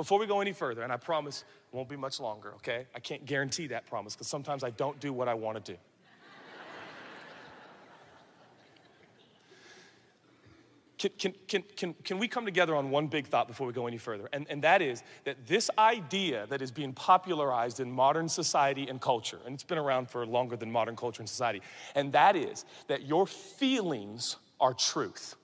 Before we go any further, and I promise it won't be much longer, okay? I can't guarantee that promise because sometimes I don't do what I want to do. Can, can, can, can, can we come together on one big thought before we go any further? And, and that is that this idea that is being popularized in modern society and culture, and it's been around for longer than modern culture and society, and that is that your feelings are truth.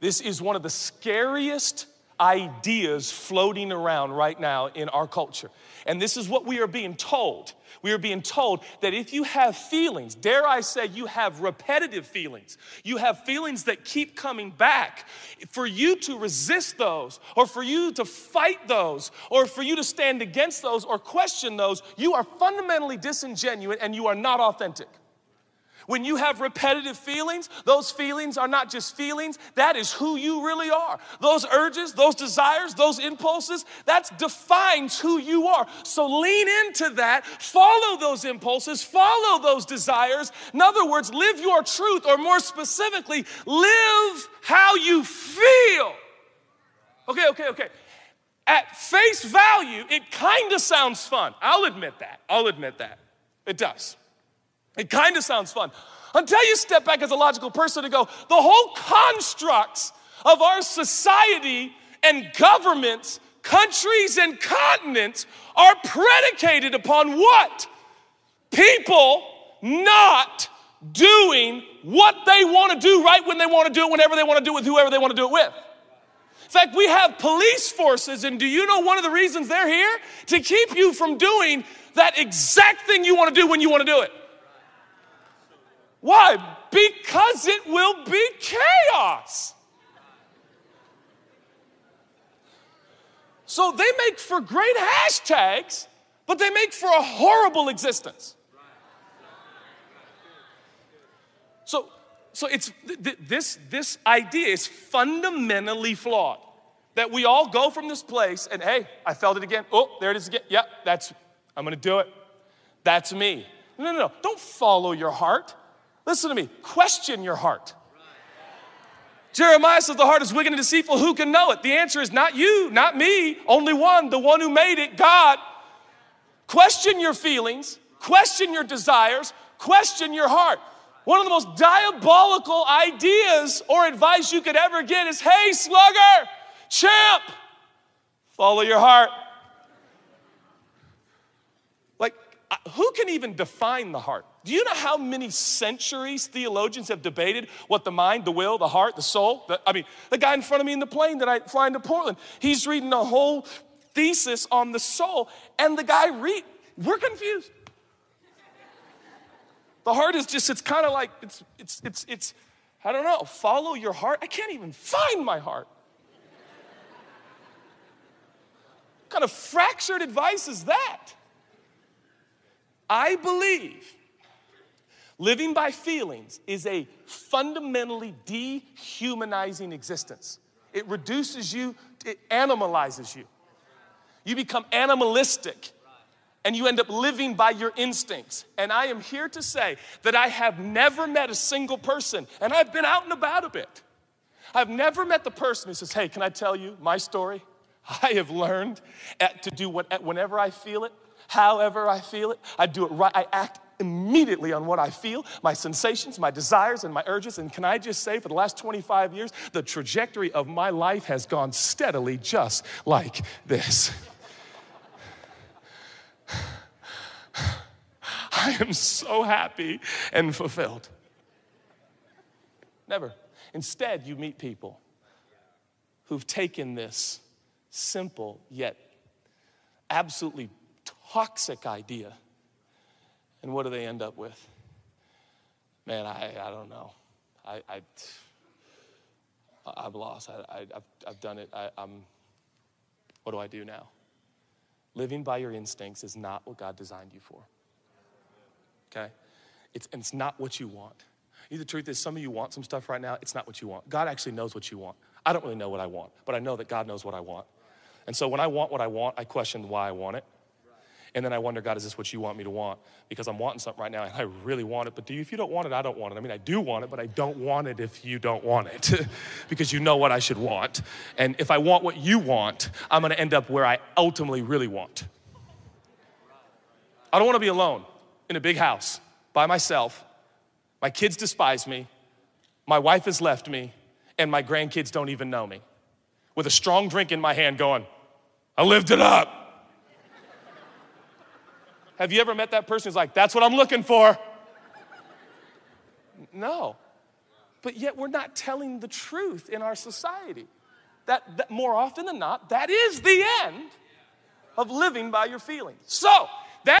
This is one of the scariest ideas floating around right now in our culture. And this is what we are being told. We are being told that if you have feelings, dare I say, you have repetitive feelings, you have feelings that keep coming back, for you to resist those, or for you to fight those, or for you to stand against those or question those, you are fundamentally disingenuous and you are not authentic. When you have repetitive feelings, those feelings are not just feelings, that is who you really are. Those urges, those desires, those impulses, that defines who you are. So lean into that, follow those impulses, follow those desires. In other words, live your truth, or more specifically, live how you feel. Okay, okay, okay. At face value, it kind of sounds fun. I'll admit that. I'll admit that. It does. It kind of sounds fun. Until you step back as a logical person and go, the whole constructs of our society and governments, countries and continents are predicated upon what? People not doing what they want to do right when they want to do it, whenever they want to do it with whoever they want to do it with. In fact, we have police forces, and do you know one of the reasons they're here? To keep you from doing that exact thing you want to do when you want to do it. Why? Because it will be chaos. So they make for great hashtags, but they make for a horrible existence. So, so it's th- this, this idea is fundamentally flawed. That we all go from this place and hey, I felt it again. Oh, there it is again. Yeah, that's I'm gonna do it. That's me. No, no, no. Don't follow your heart. Listen to me. Question your heart. Jeremiah says the heart is wicked and deceitful. Who can know it? The answer is not you, not me, only one, the one who made it, God. Question your feelings, question your desires, question your heart. One of the most diabolical ideas or advice you could ever get is hey, slugger, champ, follow your heart. Like, who can even define the heart? Do you know how many centuries theologians have debated what the mind, the will, the heart, the soul? The, I mean, the guy in front of me in the plane that I fly into Portland, he's reading a whole thesis on the soul, and the guy read, we're confused. The heart is just, it's kind of like, it's, it's, it's, it's, I don't know, follow your heart. I can't even find my heart. what kind of fractured advice is that? I believe living by feelings is a fundamentally dehumanizing existence. It reduces you, it animalizes you. You become animalistic and you end up living by your instincts. And I am here to say that I have never met a single person, and I've been out and about a bit. I've never met the person who says, Hey, can I tell you my story? I have learned to do what, whenever I feel it, however I feel it. I do it right. I act immediately on what I feel, my sensations, my desires, and my urges. And can I just say, for the last 25 years, the trajectory of my life has gone steadily just like this. I am so happy and fulfilled. Never. Instead, you meet people who've taken this simple yet absolutely toxic idea. And what do they end up with? Man, I, I don't know. I, I, I've lost. I, have I've done it. I, I'm, what do I do now? Living by your instincts is not what God designed you for. Okay? It's, and it's not what you want. You the truth is, some of you want some stuff right now. It's not what you want. God actually knows what you want. I don't really know what I want, but I know that God knows what I want. And so when I want what I want, I question why I want it. And then I wonder, God, is this what you want me to want? Because I'm wanting something right now and I really want it. But do you, if you don't want it, I don't want it. I mean, I do want it, but I don't want it if you don't want it because you know what I should want. And if I want what you want, I'm going to end up where I ultimately really want. I don't want to be alone in a big house by myself. My kids despise me. My wife has left me. And my grandkids don't even know me. With a strong drink in my hand, going, I lived it up. Have you ever met that person who's like, that's what I'm looking for? No. But yet we're not telling the truth in our society. That, that more often than not, that is the end of living by your feelings. So, that